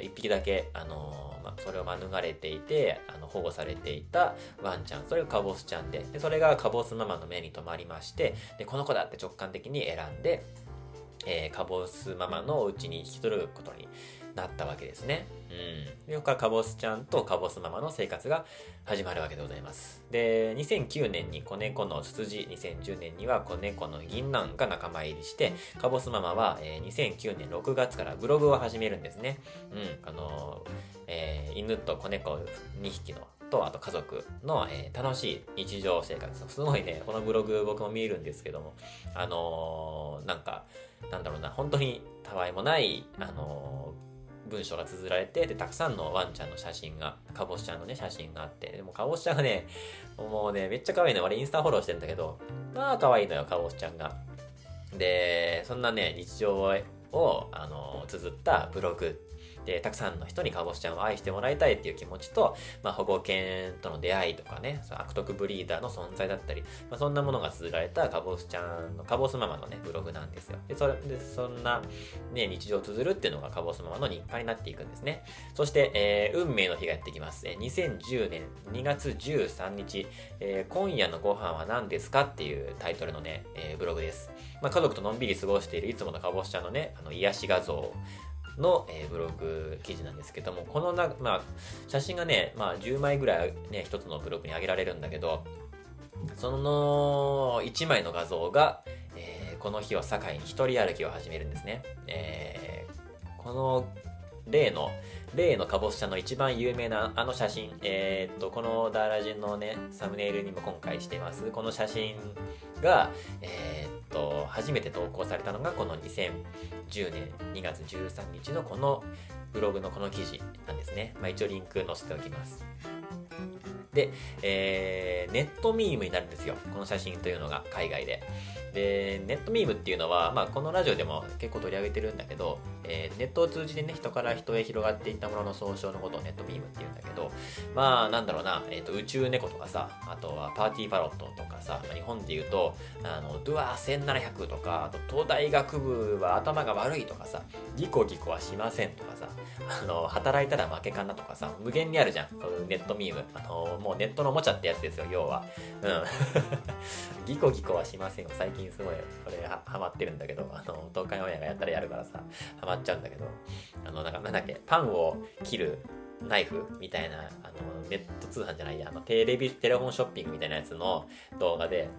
Speaker 2: 一匹だけ、あのまあ、それを免れていて、あの、保護されていたワンちゃん、それがカボスちゃんで、で、それがカボスママの目に留まりまして、で、この子だって直感的に選んで、えー、カボスママのうちに引き取ることになったわけですね。うん。そこからカボスちゃんとカボスママの生活が始まるわけでございます。で、2009年に子猫のツツジ、2010年には子猫の銀杏が仲間入りして、カボスママは、えー2009年6月からブログを始めるんですね。うん。あのーえー犬と子猫2匹のと、あと家族の、えー楽しい日常生活。すごいね、このブログ僕も見るんですけども、あのーなんか、なんだろうな、本当にたわいもない、あのー文章が綴られて、で、たくさんのワンちゃんの写真が、カボスちゃんのね、写真があって、でもカボスちゃんがね、もうね、めっちゃ可愛いの。俺インスタフォローしてんだけど、まあ可愛いのよ、カボスちゃんが。で、そんなね、日常を、あの綴ったブログで、たくさんの人にかぼしちゃんを愛してもらいたいっていう気持ちと、まあ、保護犬との出会いとかね、その悪徳ブリーダーの存在だったり、まあ、そんなものが綴られたかぼすちゃんの、かぼすママのね、ブログなんですよ。で、それで、そんな、ね、日常を綴るっていうのがかぼすママの日課になっていくんですね。そして、えー運命の日がやってきます。えー2010年2月13日、えー今夜のご飯は何ですかっていうタイトルのね、えーブログです。まあ、家族とのんびり過ごしているいつものかぼすちゃんのね、あの癒し画像の、えーブログ記事なんですけども、このな、まあ、写真がね、まあ、10枚ぐらいね、一つのブログに上げられるんだけど、その1枚の画像が、えーこの日を境に一人歩きを始めるんですね。えーこの例の、例のかぼすちゃんの一番有名なあの写真、えーっと、このダーラジンのね、サムネイルにも今回しています。この写真が、えーっと、初めて投稿されたのがこの2010年2月13日のこのブログのこの記事なんですね。まあ一応リンク載せておきます。で、えーネットミームになるんですよ。この写真というのが海外で。で、ネットミームっていうのは、まあこのラジオでも結構取り上げてるんだけど、えーネットを通じてね、人から人へ広がっていったものの総称のことをネットミームって言うんだけど、まあなんだろうな、えっ、と宇宙猫とかさ、あとはパーティーパロットとかさ、まあ日本で言うと、あの、ドゥアー1700とか、あと東大学部は頭が悪いとかさ、ギコギコはしませんとかさ、あの、働いたら負けかなとかさ、無限にあるじゃん。ネットミーム。あの、ももうネットのおもちゃってやつですよ、要は。うん。ギコギコはしませんよ。最近すごい、これはハマってるんだけど、あの、東海オンエアがやったらやるからさ、ハマっちゃうんだけど、あの、なんか、なんだっけ、パンを切るナイフみたいな、あの、ネット通販じゃないや、あの、テレビ、テレフォンショッピングみたいなやつの動画で、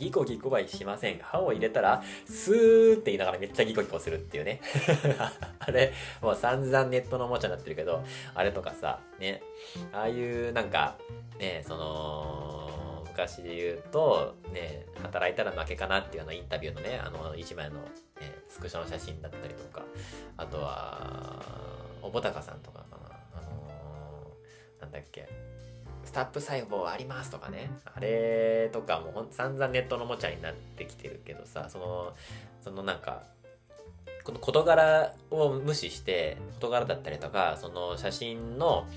Speaker 2: ギコギコはしません。歯を入れたら、スーって言いながらめっちゃギコギコするっていうね。あれ、もう散々ネットのおもちゃになってるけど、あれとかさ、ね、ああいうなんか、ね、その、昔で言うと、ね、働いたら負けかなっていうあのインタビューのね、あの一枚の、ね、スクショの写真だったりとか、あとは、おぼたかさんとかかな、あのーなんだっけ、スタップ細胞ありますとかね。あれとかもほん散々ネットのおもちゃになってきてるけどさ、その、そのなんか、この事柄を無視して、事柄だったりとか、その写真の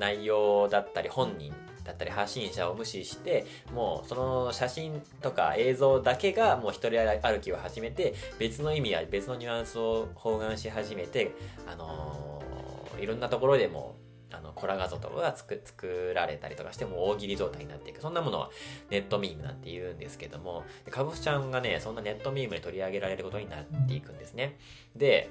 Speaker 2: 内容だったり、本人だったり、発信者を無視して、もうその写真とか映像だけがもう一人歩きを始めて、別の意味や別のニュアンスを包含し始めて、あのーいろんなところでもあのコラ画像とかが作作られたりとかしても大喜利状態になっていく。そんなものはネットミームなんて言うんですけども。でかぼすちゃんがねそんなネットミームに取り上げられることになっていくんですね。で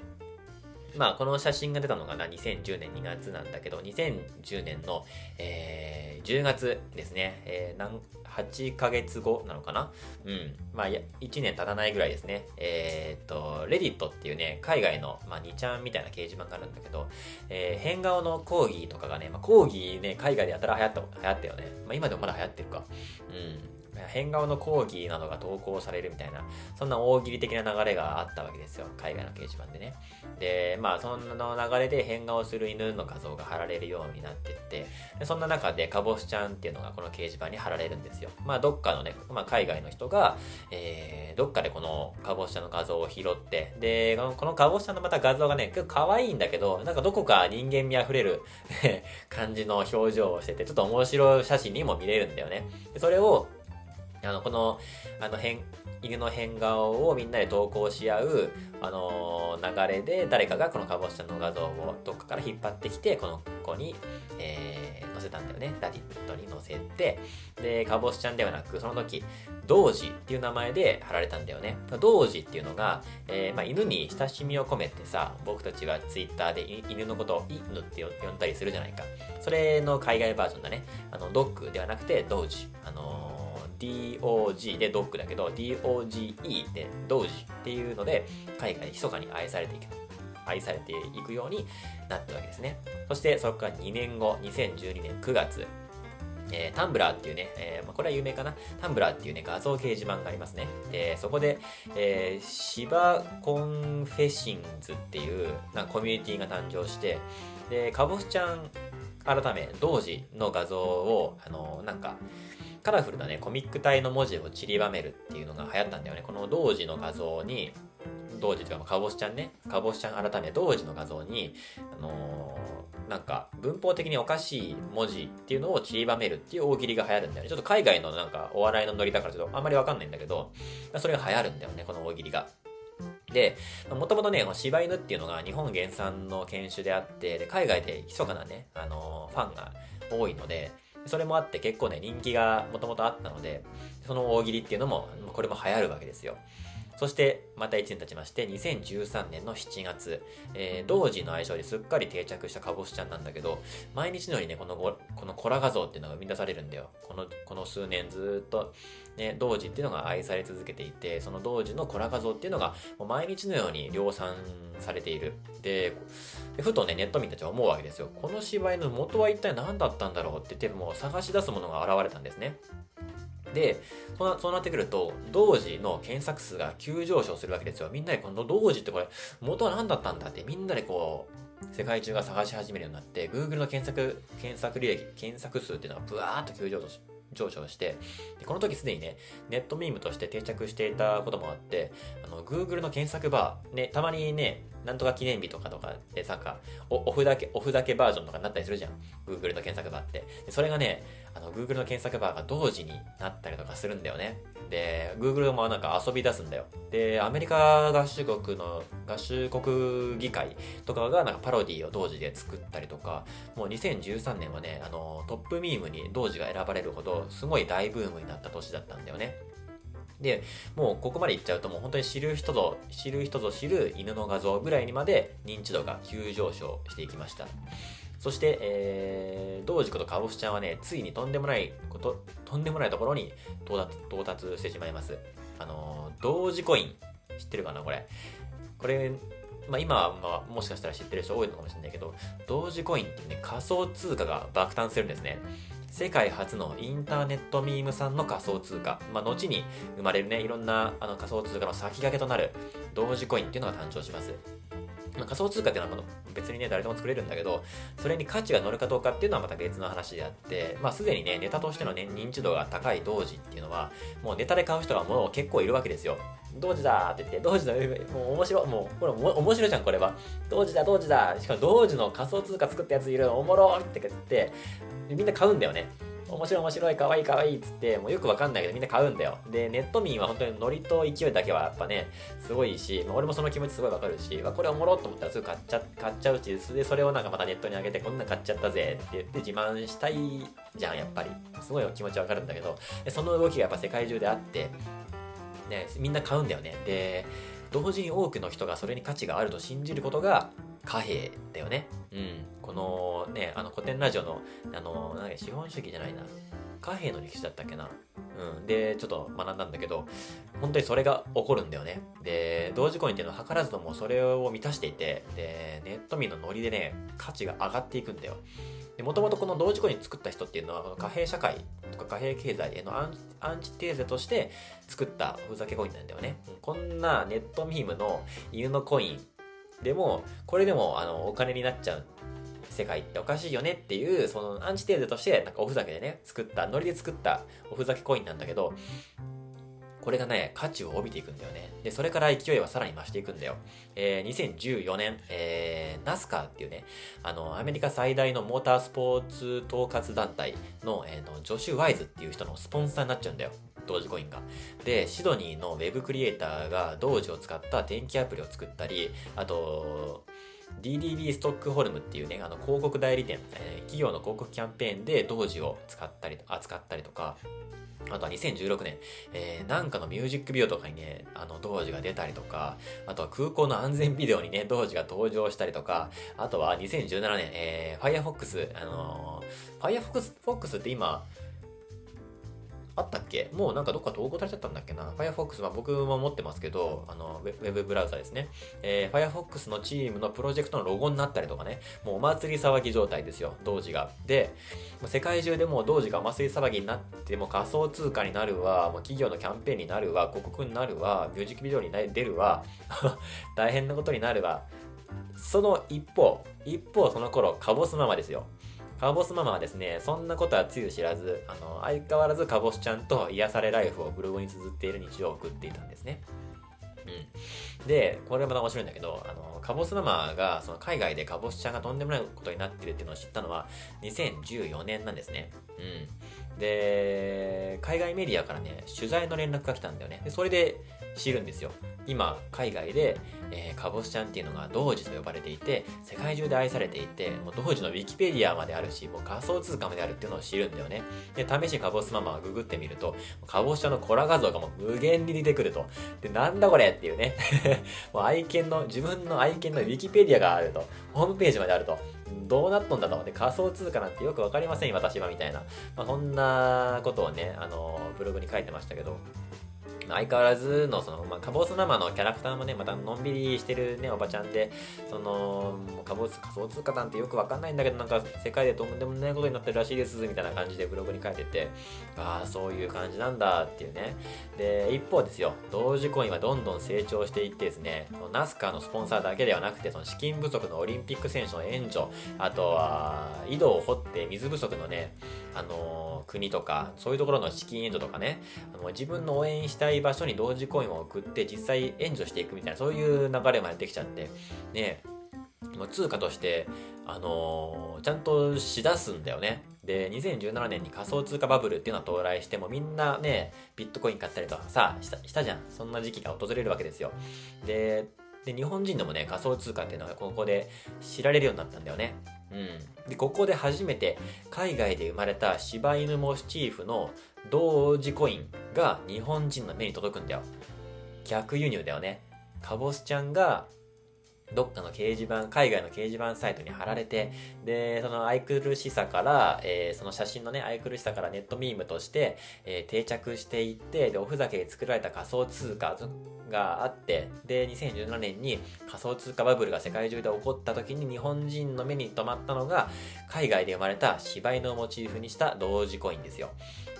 Speaker 2: まあこの写真が出たのがな2010年2月なんだけど2010年の、えー10月ですね、えーなん8ヶ月後なのかな？うん。まあ、1年経たないぐらいですね。えーっと、レディットっていうね、海外の、まあ、2ちゃんみたいな掲示板があるんだけど、えー変顔のコーギーとかがね、まあ、コーギーね、海外でやたら流行った、流行ったよね。まあ、今でもまだ流行ってるか。うん。変顔のコーギーなどが投稿されるみたいな、そんな大喜利的な流れがあったわけですよ。海外の掲示板でね。で、まあ、その流れで変顔する犬の画像が貼られるようになってって、でそんな中で、かぼすちゃんっていうのがこの掲示板に貼られるんですよ。まあ、どっかのね、まあ、海外の人が、えー、どっかでこのかぼすちゃんの画像を拾って、で、このこのかぼすちゃんのまた画像がね、結構可愛いんだけど、なんかどこか人間味あふれる感じの表情をしてて、ちょっと面白い写真にも見れるんだよね。でそれを、あの、この、あの、変、犬の変顔をみんなで投稿し合う、あのー、流れで誰かがこのかぼちゃんの画像をどっかから引っ張ってきて、この子に、えー、載せたんだよね。ダディットに載せて、で、かぼちゃんではなく、その時、童子っていう名前で貼られたんだよね。童子っていうのが、えー、まあ、犬に親しみを込めてさ、僕たちはツイッターで犬のことを犬って呼んだりするじゃないか。それの海外バージョンだね。あの、ドッグではなくて、童子。あのー DOG でドッグだけど DOGE で同時っていうので海外で密かに愛されていく愛されていくようになったわけですねそしてそこから2年後2012年9月えー、タンブラーっていうね、えーまあ、これは有名かな？タンブラーっていうね、画像掲示板がありますね。で、そこで、えー、 Shiba Confessions っていうなんかコミュニティが誕生して、で、カボスちゃん改め、 Doge の画像を、あのー、なんか、カラフルなね、コミック体の文字を散りばめるっていうのが流行ったんだよね。この Doge の画像に、同時というか、かぼしちゃんね、かぼしちゃん改め同時の画像に、あのー、なんか文法的におかしい文字っていうのを散りばめるっていう大喜利が流行るんだよね。ちょっと海外のなんかお笑いのノリだからちょっとあんまりわかんないんだけど、それが流行るんだよね、この大喜利が。で、もともとね、柴犬っていうのが日本原産の犬種であって、で海外で密かなね、あのー、ファンが多いので、それもあって結構ね、人気がもともとあったので、その大喜利っていうのも、これも流行るわけですよ。そして、また1年経ちまして、2013年の7月、えー、同時の愛称ですっかり定着したカボスちゃんなんだけど、毎日のようにね、この、このコラ画像っていうのが生み出されるんだよ。この、この数年ずっと、ね、同時っていうのが愛され続けていて、その同時のコラ画像っていうのが、毎日のように量産されている。で、ふとね、ネット民たちは思うわけですよ。この芝居の元は一体何だったんだろうって言って、もう探し出すものが現れたんですね。でそうなそうなってくると同時の検索数が急上昇するわけですよみんなでこの同時ってこれ元は何だったんだってみんなでこう世界中が探し始めるようになって Google の検索検索履歴検索数っていうのがブワーッと急上昇し上昇して、でこの時すでにね、ネットミームとして定着していたこともあって、あの、Google の検索バー、ね、たまにね、なんとか記念日とかとかでさ、か、オフだけ、オフだけバージョンとかになったりするじゃん。Google の検索バーって。でそれがね、あの、Google の検索バーが同時になったりとかするんだよね。で、Google もなんか遊び出すんだよ。で、アメリカ合衆国の、合衆国議会とかがなんかパロディを同時で作ったりとか、もう2013年はね、あの、トップミームに同時が選ばれるほど、すごい大ブームになった年だったんだよね。で、もうここまでいっちゃうともう本当に知る人ぞ、知る人ぞ知る犬の画像ぐらいにまで認知度が急上昇していきました。そして、えー、同時ことかぼすちゃんはね、ついにとんでもないこと、とんでもないところに到達到達してしまいます。あのー、同時コイン、知ってるかなこれ。これ、まあ、今は、まあ、もしかしたら知ってる人多いのかもしれないけど、同時コインってね、仮想通貨が爆誕するんですね。世界初のインターネットミームさんの仮想通貨、まあ、後に生まれるね、いろんなあの仮想通貨の先駆けとなる同時コインっていうのが誕生します。まあ、仮想通貨っていうのは別にね、誰でも作れるんだけど、それに価値が乗るかどうかっていうのはまた別の話であって、まあ、すでにね、ネタとしての、ね、認知度が高い同時っていうのは、もうネタで買う人がもう結構いるわけですよ。同時だって言って、同時だ、もう面白、もう、これ面白いじゃん、これは。同時だ、同時だ。しかも同時の仮想通貨作ったやついる、おもろって言って、みんな買うんだよね。面白い面白い、かわいいかわいいっつって、もうよくわかんないけどみんな買うんだよ。で、ネット民は本当にノリと勢いだけはやっぱね、すごいし、まあ、俺もその気持ちすごいわかるし、まあこれおもろっと思ったらすぐ買っちゃ買っちゃうし、で、それをなんかまたネットに上げて、こんなん買っちゃったぜって言って自慢したいじゃん、やっぱり。すごい気持ちわかるんだけど、その動きがやっぱ世界中であって、ね、みんな買うんだよね。で、同時に多くの人がそれに価値があると信じることが貨幣だよね。うん。このね、あの古典ラジオの、あの、なんか資本主義じゃないな。貨幣の歴史だったっけな。うん。で、ちょっと学んだんだけど、本当にそれが起こるんだよね。で、同時コインっていうのは図らずともそれを満たしていて、で、ネット民のノリでね、価値が上がっていくんだよ。で、もともとこの同時コイン作った人っていうのは、この貨幣社会とか貨幣経済へのアンアンチテーゼとして作ったふざけコインなんだよね。こんなネットミームの犬のコインでも、これでもあのお金になっちゃう世界っておかしいよねっていう、そのアンチテーゼとして、なんかおふざけでね、作った、ノリで作ったおふざけコインなんだけど、これがね、価値を帯びていくんだよね。で、それから勢いはさらに増していくんだよ。えー、2014年、えー、ナスカーっていうね、あの、アメリカ最大のモータースポーツ統括団体の、えー、のジョシュ・ワイズっていう人のスポンサーになっちゃうんだよ。同時コインが。で、シドニーのウェブクリエイターが同時を使った天気アプリを作ったり、あと、DDB ストックホルムっていうね、あの広告代理店、えー、企業の広告キャンペーンで同時を使ったり、扱ったりとか、あとは2016年、えー、なんかのミュージックビデオとかにね、あの、同時が出たりとか、あとは空港の安全ビデオにね、同時が登場したりとか、あとは2017年、えー、Firefox、あのー、Firefox って今、あったっけ？もうなんかどっか統合されちゃったんだっけな ?Firefox は僕も持ってますけど、あの、ウェブブラウザですね。えー、Firefox のチームのプロジェクトのロゴになったりとかね、もうお祭り騒ぎ状態ですよ、同時が。で、世界中でもう同時がお祭り騒ぎになっても仮想通貨になるわ、もう企業のキャンペーンになるわ、広告になるわ、ミュージックビデオに出るわ、大変なことになるわ。その一方、一方その頃、カボスママですよ。カボスママはですね、そんなことはつゆ知らず、あの、相変わらずカボスちゃんと癒されライフをブログに綴っている日常を送っていたんですね。うん。で、これまた面白いんだけど、あの、カボスママが、その海外でカボスちゃんがとんでもないことになってるっていうのを知ったのは、2014年なんですね。うん。で、海外メディアからね、取材の連絡が来たんだよね。で、それで知るんですよ。今、海外で、えー、カボスちゃんっていうのが同時と呼ばれていて、世界中で愛されていて、もう同時のウィキペディアまであるし、もう仮想通貨まであるっていうのを知るんだよね。で、試しにカボスママをググってみると、カボスちゃんのコラ画像がもう無限に出てくると。で、なんだこれっていうね。もう愛犬の、自分の愛犬のウィキペディアがあると。ホームページまであると。どうなっとんだと。で、仮想通貨なんてよくわかりません、私は、みたいな。まあ、そんなことをね、あの、ブログに書いてましたけど。相変わらずの、その、まあ、カボスママのキャラクターもね、またのんびりしてるね、おばちゃんで、その、カボス仮想通貨なんてよくわかんないんだけど、なんか世界でとんでもないことになってるらしいです、みたいな感じでブログに書いてて、ああ、そういう感じなんだっていうね。で、一方ですよ、同時コインはどんどん成長していってですね、ナスカのスポンサーだけではなくて、その資金不足のオリンピック選手の援助、あとは、井戸を掘って水不足のね、あの、国とか、そういうところの資金援助とかね、あの自分の応援したい場所に同時コインを送って実際援助していくみたいな、そういう流れまでできちゃって、ね、もう通貨として、あのー、ちゃんとしだすんだよね。で、2017年に仮想通貨バブルっていうのは到来してもみんなね、ビットコイン買ったりとかさ、したしたじゃん。そんな時期が訪れるわけですよ。で、で日本人でもね、仮想通貨っていうのがここで知られるようになったんだよね。うん。で、ここで初めて海外で生まれた柴犬モチーフの同時コインが日本人の目に届くんだよ。逆輸入だよね。カボスちゃんがどっかの掲示板、海外の掲示板サイトに貼られて、で、その愛くるしさから、えー、その写真のね、愛くるしさからネットミームとして、えー、定着していって、で、おふざけで作られた仮想通貨があって、で、2017年に仮想通貨バブルが世界中で起こった時に日本人の目に留まったのが、海外で生まれた柴犬をモチーフにした同時コインですよ。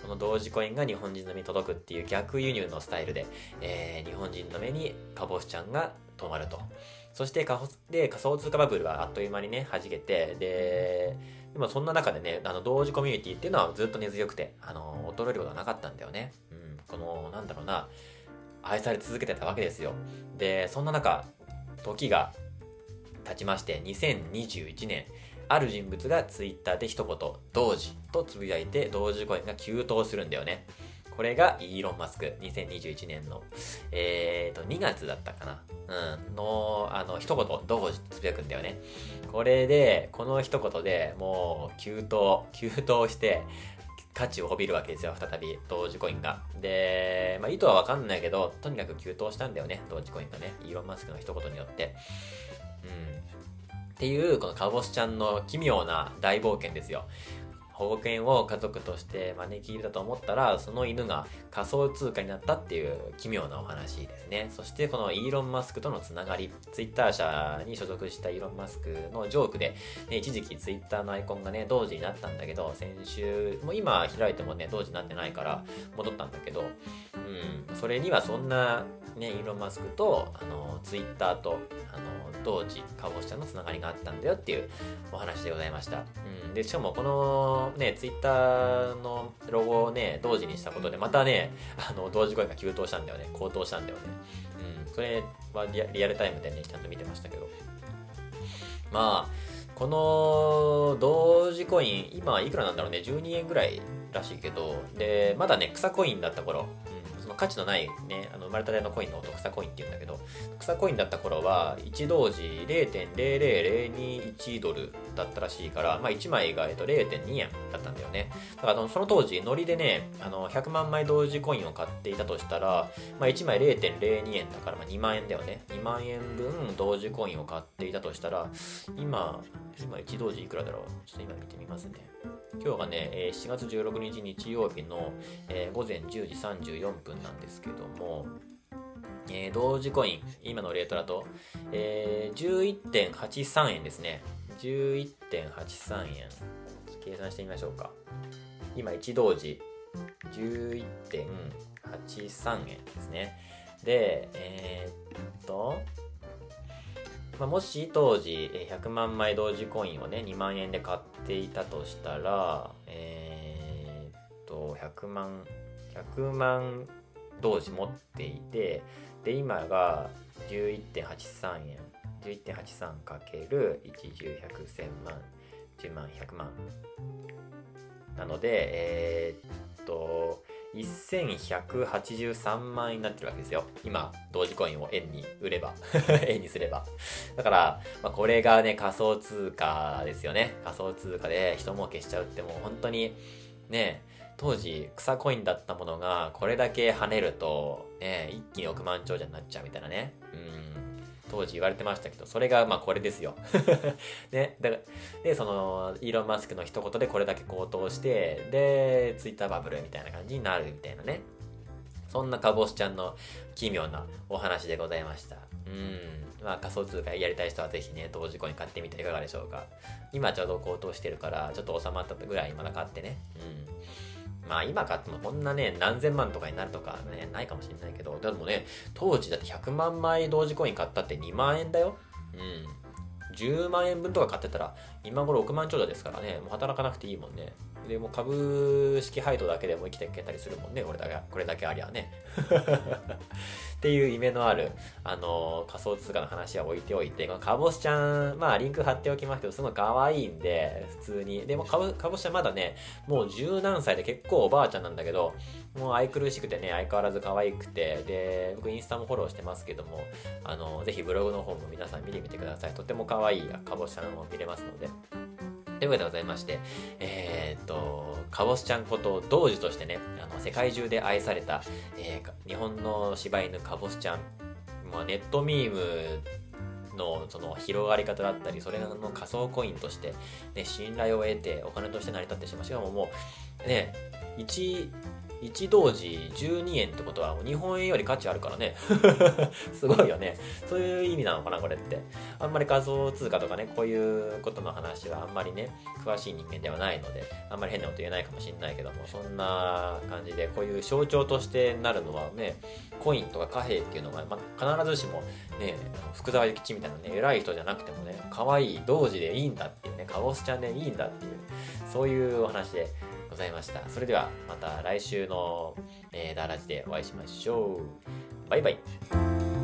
Speaker 2: この同時コインが日本人の目に届くっていう逆輸入のスタイルで、えー、日本人の目にカボスちゃんが止まると。そして仮で仮想通貨バブルはあっという間にね、弾けて、で、でもそんな中でね、あの、同時コミュニティっていうのはずっと根強くて、あの、衰えることはなかったんだよね。うん、この、なんだろうな、愛され続けてたわけですよ。で、そんな中、時が経ちまして、2021年、ある人物がツイッターで一言、同時とつぶやいて、同時コインが急騰するんだよね。これがイーロン・マスク、2021年の、えーと、2月だったかな。うん、の、あの、一言、同時つぶやくんだよね。これで、この一言でもう、急騰、急騰して、価値を帯びるわけですよ、再び、同時コインが。で、まあ、意図はわかんないけど、とにかく急騰したんだよね、同時コインがね。イーロン・マスクの一言によって。うん。っていう、このカボスちゃんの奇妙な大冒険ですよ。保護犬を家族として招き入れたと思ったら、その犬が仮想通貨になったっていう奇妙なお話ですね。そしてこのイーロン・マスクとのつながり、ツイッター社に所属したイーロン・マスクのジョークで、ね、一時期ツイッターのアイコンがね、同時になったんだけど、先週、もう今開いてもね、同時になってないから戻ったんだけど、うん、それにはそんなね、イーロン・マスクと、あの、ツイッターと、あの、同時、カボスちゃんのつながりがあったんだよっていうお話でございました。うん。で、しかもこのね、ツイッターのロゴをね、同時にしたことで、またね、あの、同時声が急騰したんだよね。高騰したんだよね。うん。それはリアルタイムでね、ちゃんと見てましたけど。まあ、この同時コイン今いくらなんだろうね12円ぐらいらしいけどでまだね草コインだった頃、その価値のないねあの生まれたてのコインのこと草コインって言うんだけど特草コインだった頃は1同時0.00021ドルだったらしいから、まあ、1枚が、えっと、0.2円だったんだよね。だからその当時ノリでねあの100万枚同時コインを買っていたとしたら、まあ、1枚0.02円だから、まあ、2万円だよね。2万円分同時コインを買っていたとしたら今今1同時いくらだろう？ちょっと今見てみますね。今日がね、7月16日日曜日の、午前10時34分。なんですけども、えー、同時コイン、今のレートだと、えー、11.83円ですね。11.83円。計算してみましょうか。今1同時、11.83円ですね。で、えー、っと、まあ、もし当時100万枚同時コインをね2万円で買っていたとしたらえー、っと100万100万同時持っていてで今が11.83円 11.83×1101001001000 万10万100万なのでえー、っと1183万円になってるわけですよ。今、同時コインを円に売れば 円にすれば。だから、まあ、これがね、仮想通貨ですよね。仮想通貨で人儲けしちゃうってもう本当に、ね、当時草コインだったものがこれだけ跳ねると、ね、一気に億万長者になっちゃうみたいなね。うん。当時言われてましたけど、それがまあこれですよ。ね。だで、その、イーロン・マスクの一言でこれだけ高騰して、で、ツイッターバブルみたいな感じになるみたいなね。そんなカボスちゃんの奇妙なお話でございました。うん。まあ仮想通貨やりたい人はぜひね、同時コイン買ってみてはいかがでしょうか。今ちょうど高騰してるから、ちょっと収まったぐらいまだ買ってね。うん。まあ今買ってもこんなね、何千万とかになるとかね、ないかもしれないけど、でもね、当時だって100万枚同時コイン買ったって2万円だよ。うん。10万円分とか買ってたら、今頃6万長者ですからね、もう働かなくていいもんね。でも株式配当だけでも生きていけたりするもんね、これだけ、これだけありゃね。っていう夢のある、あの、仮想通貨の話は置いておいて、このカボスちゃん、まあリンク貼っておきますけど、すごい可愛いんで、普通に。でもカボカボスちゃんまだね、もう十何歳で結構おばあちゃんなんだけど、もう愛くるしくてね、相変わらず可愛くて、で、僕インスタもフォローしてますけども、あの、ぜひブログの方も皆さん見てみてください。とても可愛いカボスちゃんを見れますので。というわけでございまして、えー、っと、カボスちゃんこと同時としてね、あの世界中で愛された、えー、日本の柴犬カボスちゃん、まあ、ネットミームのその広がり方だったり、それの仮想コインとして、ね、信頼を得てお金として成り立ってしまう。しかももう、ね、1、1同時12円ってことは日本円より価値あるからね。すごいよね。そういう意味なのかなこれって。あんまり仮想通貨とかねこういうことの話はあんまりね詳しい人間ではないのであんまり変なこと言えないかもしれないけどもそんな感じでこういう象徴としてなるのはねコインとか貨幣っていうのが、まあ、必ずしもね福沢諭吉みたいなね偉い人じゃなくてもね可愛い同時でいいんだっていうねカオスちゃんでいいんだっていうそういうお話でございました。それではまた来週の、えー、ダーラジでお会いしましょう。バイバイ。